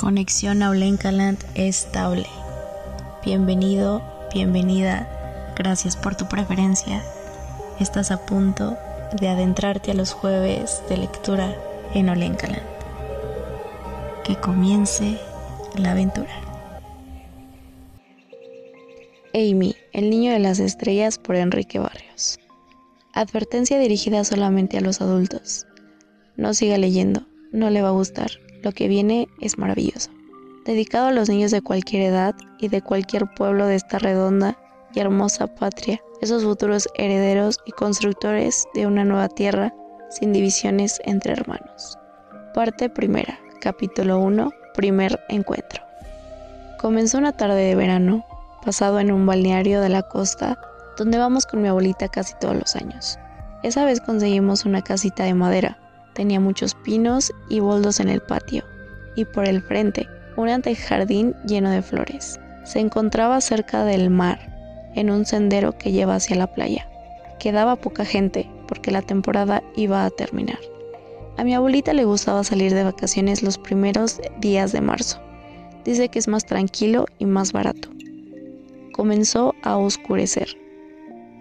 Conexión a Olenkaland estable. Bienvenido, bienvenida. Gracias por tu preferencia. Estás a punto de adentrarte a los jueves de lectura en Olenkaland. Que comience la aventura. Amy, el niño de las estrellas por Enrique Barrios. Advertencia dirigida solamente a los adultos. No siga leyendo, no le va a gustar. Lo que viene es maravilloso. Dedicado a los niños de cualquier edad y de cualquier pueblo de esta redonda y hermosa patria, esos futuros herederos y constructores de una nueva tierra sin divisiones entre hermanos. Parte primera, capítulo 1, primer encuentro. Comenzó una tarde de verano, pasado en un balneario de la costa, donde vamos con mi abuelita casi todos los años. Esa vez conseguimos una casita de madera, tenía muchos pinos y boldos en el patio, y por el frente un antejardín lleno de flores. Se encontraba cerca del mar, en un sendero que lleva hacia la playa. Quedaba poca gente porque la temporada iba a terminar. A mi abuelita le gustaba salir de vacaciones los primeros días de marzo. Dice que es más tranquilo y más barato. Comenzó a oscurecer.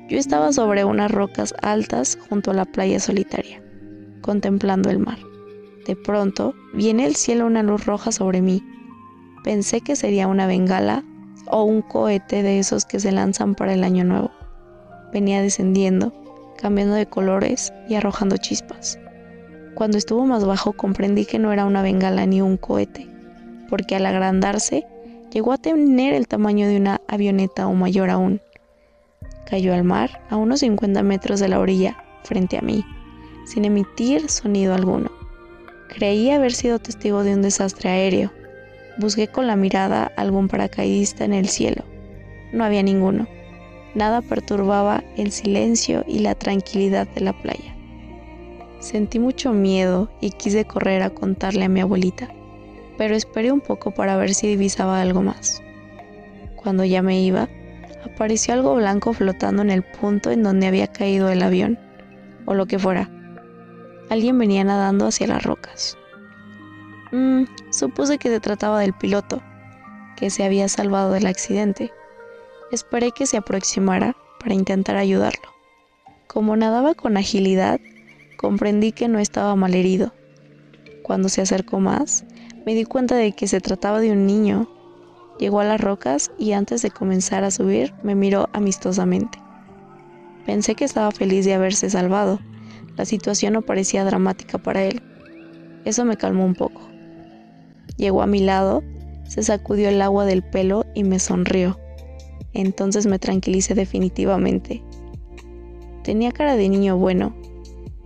Yo estaba sobre unas rocas altas junto a la playa solitaria, contemplando el mar. De pronto, viene el cielo una luz roja sobre mí. Pensé que sería una bengala o un cohete de esos que se lanzan para el año nuevo. Venía descendiendo, cambiando de colores y arrojando chispas. Cuando estuvo más bajo comprendí que no era una bengala ni un cohete, porque al agrandarse llegó a tener el tamaño de una avioneta o mayor aún. Cayó al mar a unos 50 metros de la orilla, frente a mí, sin emitir sonido alguno. Creí haber sido testigo de un desastre aéreo, Busqué con la mirada algún paracaidista en el cielo. No había ninguno. Nada perturbaba el silencio y la tranquilidad de la playa. Sentí mucho miedo y quise correr a contarle a mi abuelita, pero esperé un poco para ver si divisaba algo más. Cuando ya me iba, apareció algo blanco flotando en el punto en donde había caído el avión, o lo que fuera. Alguien venía nadando hacia las rocas. Mm, supuse que se trataba del piloto, que se había salvado del accidente. Esperé que se aproximara para intentar ayudarlo. Como nadaba con agilidad, comprendí que no estaba mal herido. Cuando se acercó más, me di cuenta de que se trataba de un niño. Llegó a las rocas y antes de comenzar a subir me miró amistosamente. Pensé que estaba feliz de haberse salvado. La situación no parecía dramática para él. Eso me calmó un poco. Llegó a mi lado, se sacudió el agua del pelo y me sonrió. Entonces me tranquilicé definitivamente. Tenía cara de niño bueno.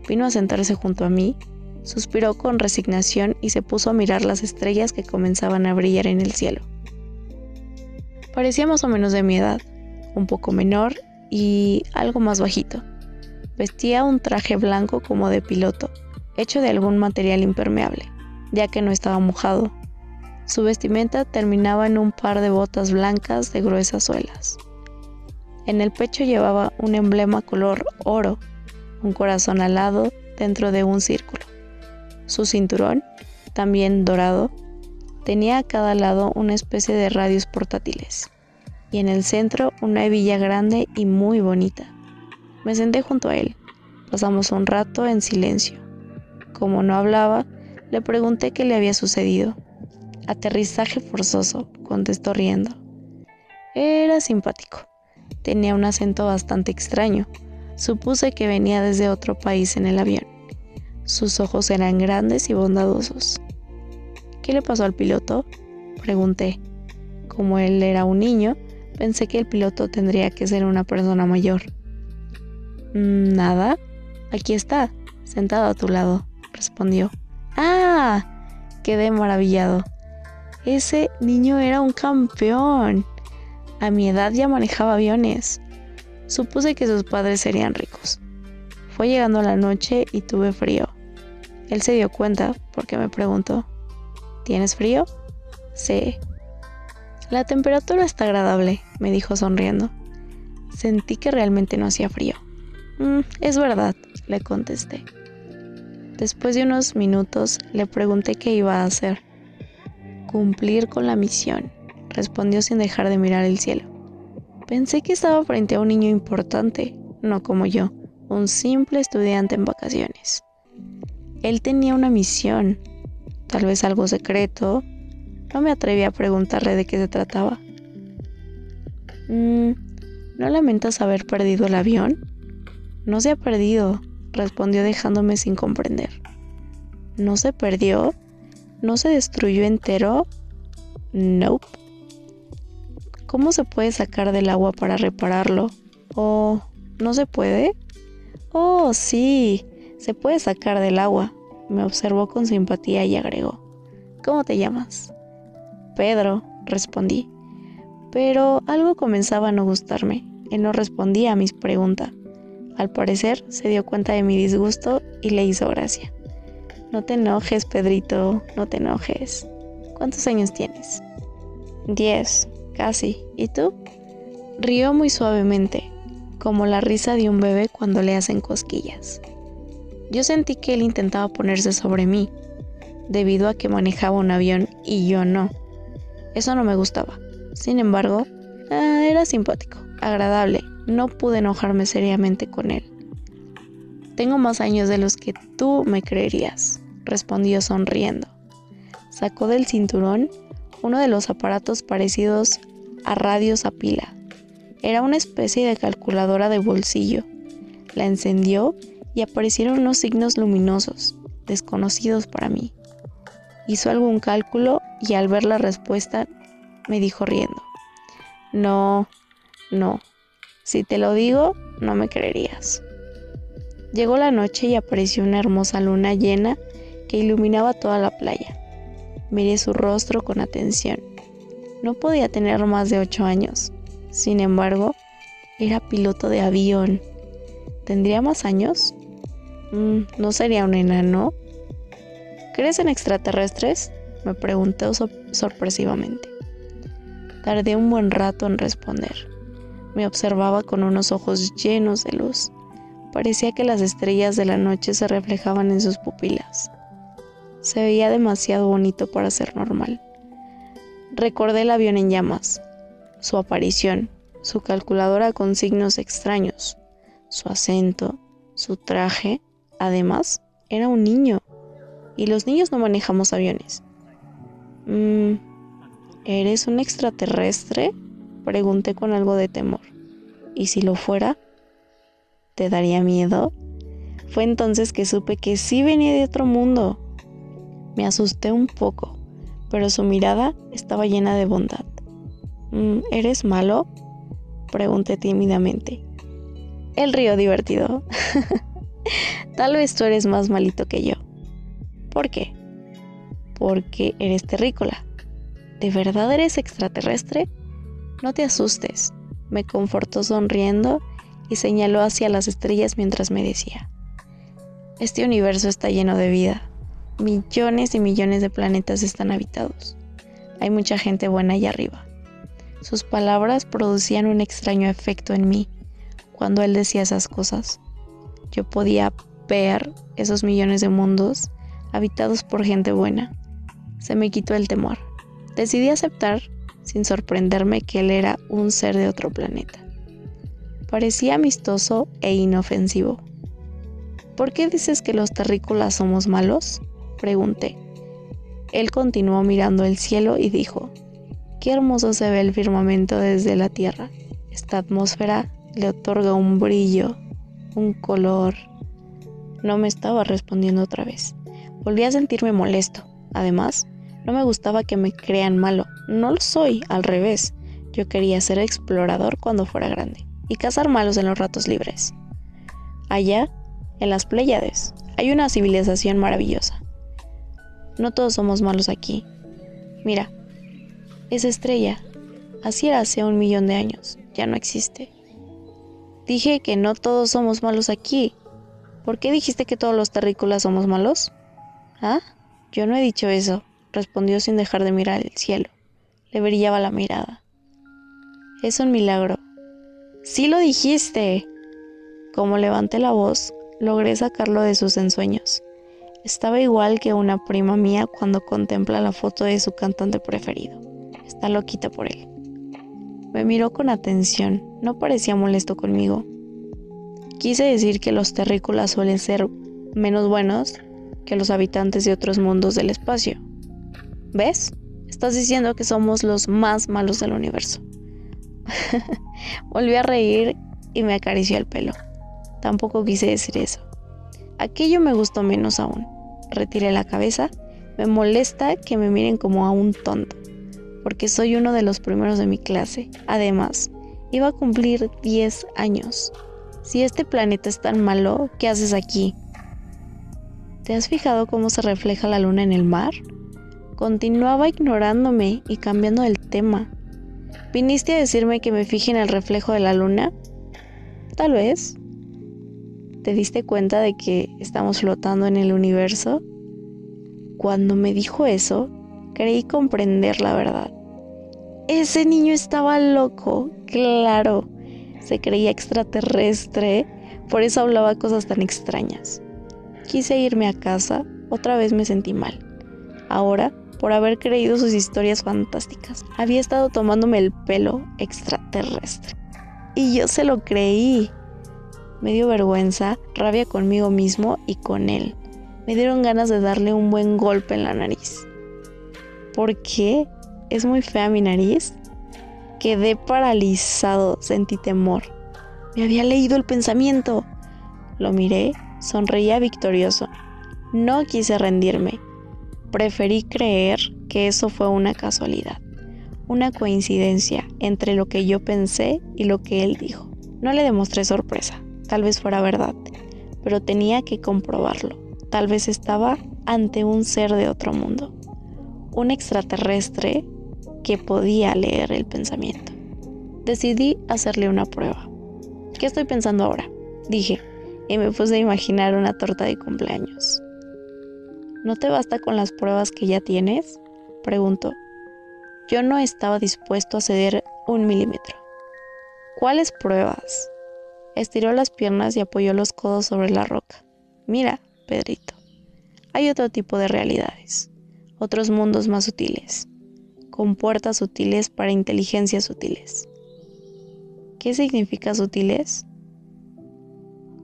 Vino a sentarse junto a mí, suspiró con resignación y se puso a mirar las estrellas que comenzaban a brillar en el cielo. Parecía más o menos de mi edad, un poco menor y algo más bajito. Vestía un traje blanco como de piloto, hecho de algún material impermeable, ya que no estaba mojado su vestimenta terminaba en un par de botas blancas de gruesas suelas. En el pecho llevaba un emblema color oro, un corazón alado dentro de un círculo. Su cinturón, también dorado, tenía a cada lado una especie de radios portátiles y en el centro una hebilla grande y muy bonita. Me senté junto a él. Pasamos un rato en silencio. Como no hablaba, le pregunté qué le había sucedido. Aterrizaje forzoso, contestó riendo. Era simpático. Tenía un acento bastante extraño. Supuse que venía desde otro país en el avión. Sus ojos eran grandes y bondadosos. ¿Qué le pasó al piloto? Pregunté. Como él era un niño, pensé que el piloto tendría que ser una persona mayor. Mm, nada. Aquí está, sentado a tu lado, respondió. ¡Ah! Quedé maravillado. Ese niño era un campeón. A mi edad ya manejaba aviones. Supuse que sus padres serían ricos. Fue llegando la noche y tuve frío. Él se dio cuenta porque me preguntó, ¿tienes frío? Sí. La temperatura está agradable, me dijo sonriendo. Sentí que realmente no hacía frío. Mm, es verdad, le contesté. Después de unos minutos le pregunté qué iba a hacer. Cumplir con la misión, respondió sin dejar de mirar el cielo. Pensé que estaba frente a un niño importante, no como yo, un simple estudiante en vacaciones. Él tenía una misión, tal vez algo secreto. No me atreví a preguntarle de qué se trataba. Mm, ¿No lamentas haber perdido el avión? No se ha perdido, respondió dejándome sin comprender. ¿No se perdió? ¿No se destruyó entero? Nope. ¿Cómo se puede sacar del agua para repararlo? ¿O no se puede? Oh, sí, se puede sacar del agua. Me observó con simpatía y agregó. ¿Cómo te llamas? Pedro, respondí. Pero algo comenzaba a no gustarme. Él no respondía a mis preguntas. Al parecer se dio cuenta de mi disgusto y le hizo gracia. No te enojes, Pedrito, no te enojes. ¿Cuántos años tienes? Diez, casi. ¿Y tú? Rió muy suavemente, como la risa de un bebé cuando le hacen cosquillas. Yo sentí que él intentaba ponerse sobre mí, debido a que manejaba un avión y yo no. Eso no me gustaba. Sin embargo, ah, era simpático, agradable no pude enojarme seriamente con él. Tengo más años de los que tú me creerías, respondió sonriendo. Sacó del cinturón uno de los aparatos parecidos a radios a pila. Era una especie de calculadora de bolsillo. La encendió y aparecieron unos signos luminosos, desconocidos para mí. Hizo algún cálculo y al ver la respuesta me dijo riendo. No, no, si te lo digo, no me creerías. Llegó la noche y apareció una hermosa luna llena que iluminaba toda la playa. Miré su rostro con atención. No podía tener más de ocho años. Sin embargo, era piloto de avión. ¿Tendría más años? Mm, ¿No sería un enano? ¿Crees en extraterrestres? Me preguntó sorpresivamente. Tardé un buen rato en responder. Me observaba con unos ojos llenos de luz. Parecía que las estrellas de la noche se reflejaban en sus pupilas. Se veía demasiado bonito para ser normal. Recordé el avión en llamas, su aparición, su calculadora con signos extraños, su acento, su traje. Además, era un niño. Y los niños no manejamos aviones. Mm, ¿Eres un extraterrestre? Pregunté con algo de temor. ¿Y si lo fuera? ¿Te daría miedo? Fue entonces que supe que sí venía de otro mundo. Me asusté un poco, pero su mirada estaba llena de bondad. Mm, ¿Eres malo? Pregunté tímidamente. El río divertido. Tal vez tú eres más malito que yo. ¿Por qué? Porque eres terrícola. ¿De verdad eres extraterrestre? No te asustes, me confortó sonriendo y señaló hacia las estrellas mientras me decía, este universo está lleno de vida. Millones y millones de planetas están habitados. Hay mucha gente buena allá arriba. Sus palabras producían un extraño efecto en mí cuando él decía esas cosas. Yo podía ver esos millones de mundos habitados por gente buena. Se me quitó el temor. Decidí aceptar sin sorprenderme que él era un ser de otro planeta. Parecía amistoso e inofensivo. ¿Por qué dices que los terrícolas somos malos? Pregunté. Él continuó mirando el cielo y dijo, Qué hermoso se ve el firmamento desde la Tierra. Esta atmósfera le otorga un brillo, un color. No me estaba respondiendo otra vez. Volví a sentirme molesto. Además, no me gustaba que me crean malo. No lo soy, al revés. Yo quería ser explorador cuando fuera grande y cazar malos en los ratos libres. Allá, en las Pléyades, hay una civilización maravillosa. No todos somos malos aquí. Mira, esa estrella, así era hace un millón de años, ya no existe. Dije que no todos somos malos aquí. ¿Por qué dijiste que todos los terrícolas somos malos? ¿Ah? Yo no he dicho eso respondió sin dejar de mirar el cielo. Le brillaba la mirada. Es un milagro. Sí lo dijiste. Como levanté la voz, logré sacarlo de sus ensueños. Estaba igual que una prima mía cuando contempla la foto de su cantante preferido. Está loquita por él. Me miró con atención, no parecía molesto conmigo. Quise decir que los terrícolas suelen ser menos buenos que los habitantes de otros mundos del espacio. ¿Ves? Estás diciendo que somos los más malos del universo. Volví a reír y me acarició el pelo. Tampoco quise decir eso. Aquello me gustó menos aún. Retiré la cabeza. Me molesta que me miren como a un tonto, porque soy uno de los primeros de mi clase. Además, iba a cumplir 10 años. Si este planeta es tan malo, ¿qué haces aquí? ¿Te has fijado cómo se refleja la luna en el mar? Continuaba ignorándome y cambiando el tema. ¿Viniste a decirme que me fije en el reflejo de la luna? Tal vez. ¿Te diste cuenta de que estamos flotando en el universo? Cuando me dijo eso, creí comprender la verdad. Ese niño estaba loco, claro. Se creía extraterrestre, por eso hablaba cosas tan extrañas. Quise irme a casa, otra vez me sentí mal. Ahora, por haber creído sus historias fantásticas, había estado tomándome el pelo extraterrestre. Y yo se lo creí. Me dio vergüenza, rabia conmigo mismo y con él. Me dieron ganas de darle un buen golpe en la nariz. ¿Por qué? ¿Es muy fea mi nariz? Quedé paralizado, sentí temor. Me había leído el pensamiento. Lo miré, sonreía victorioso. No quise rendirme. Preferí creer que eso fue una casualidad, una coincidencia entre lo que yo pensé y lo que él dijo. No le demostré sorpresa tal vez fuera verdad, pero tenía que comprobarlo. Tal vez estaba ante un ser de otro mundo, un extraterrestre que podía leer el pensamiento. Decidí hacerle una prueba. ¿Qué estoy pensando ahora? Dije, y me puse a imaginar una torta de cumpleaños. ¿No te basta con las pruebas que ya tienes? Preguntó. Yo no estaba dispuesto a ceder un milímetro. ¿Cuáles pruebas? Estiró las piernas y apoyó los codos sobre la roca. Mira, Pedrito, hay otro tipo de realidades, otros mundos más sutiles, con puertas sutiles para inteligencias sutiles. ¿Qué significa sutiles?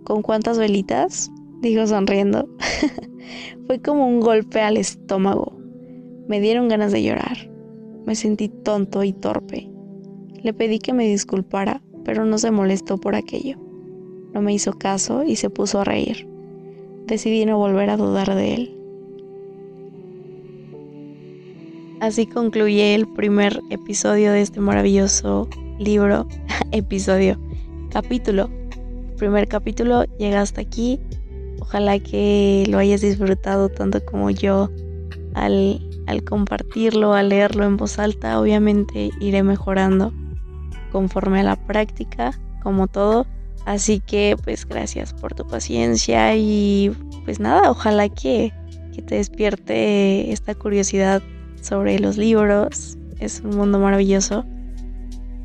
¿Con cuántas velitas? dijo sonriendo. Fue como un golpe al estómago. Me dieron ganas de llorar. Me sentí tonto y torpe. Le pedí que me disculpara pero no se molestó por aquello. No me hizo caso y se puso a reír. Decidí no volver a dudar de él. Así concluye el primer episodio de este maravilloso libro, episodio, capítulo. primer capítulo llega hasta aquí. Ojalá que lo hayas disfrutado tanto como yo al, al compartirlo, al leerlo en voz alta. Obviamente iré mejorando conforme a la práctica, como todo. Así que pues gracias por tu paciencia y pues nada, ojalá que, que te despierte esta curiosidad sobre los libros. Es un mundo maravilloso.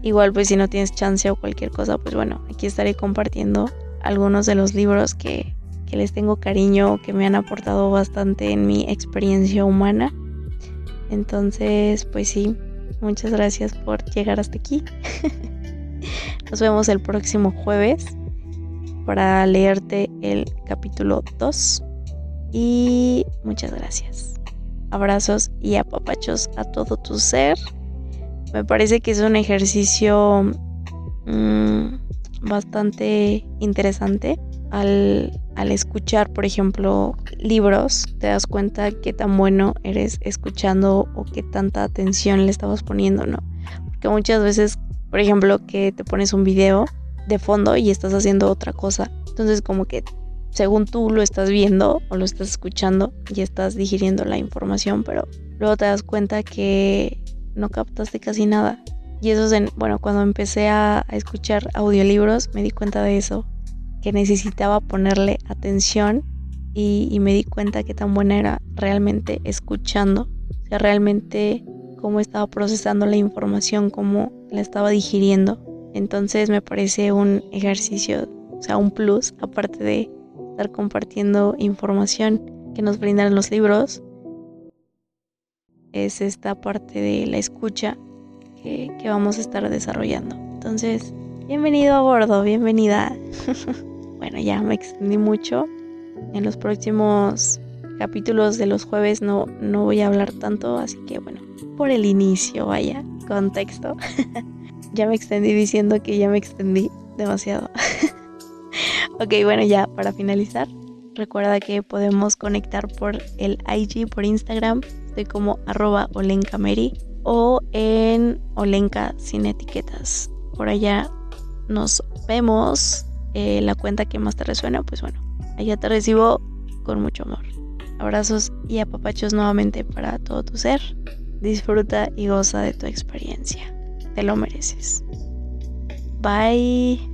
Igual pues si no tienes chance o cualquier cosa, pues bueno, aquí estaré compartiendo algunos de los libros que, que les tengo cariño, que me han aportado bastante en mi experiencia humana. Entonces, pues sí, Muchas gracias por llegar hasta aquí. Nos vemos el próximo jueves para leerte el capítulo 2. Y muchas gracias. Abrazos y apapachos a todo tu ser. Me parece que es un ejercicio mm, bastante interesante al, escuchar, por ejemplo, libros, te das cuenta qué tan bueno eres escuchando o qué tanta atención le estabas poniendo, ¿no? Porque muchas veces, por ejemplo, que te pones un video de fondo y estás haciendo otra cosa. Entonces como que según tú lo estás viendo o lo estás escuchando y estás digiriendo la información, pero luego te das cuenta que no captaste casi nada. Y eso es, bueno, cuando empecé a escuchar audiolibros me di cuenta de eso, que necesitaba ponerle atención y, me di cuenta que tan buena era realmente escuchando, o sea, realmente cómo estaba procesando la información, cómo la estaba digiriendo. Entonces me parece un ejercicio, o sea, un plus, aparte de estar compartiendo información, que nos brindan los libros es esta parte de la escucha que, que vamos a estar desarrollando. Entonces, bienvenido a bordo, bienvenida. bueno, ya me extendí mucho. En los próximos capítulos de los jueves no, no voy a hablar tanto, así que bueno, por el inicio, vaya, contexto. ya me extendí diciendo que ya me extendí demasiado. ok, bueno, ya para finalizar, recuerda que podemos conectar por el IG, por Instagram, estoy como arroba o en olenca sin etiquetas. Por allá nos vemos. Eh, la cuenta que más te resuena, pues bueno, allá te recibo con mucho amor. Abrazos y apapachos nuevamente para todo tu ser. Disfruta y goza de tu experiencia. Te lo mereces. Bye.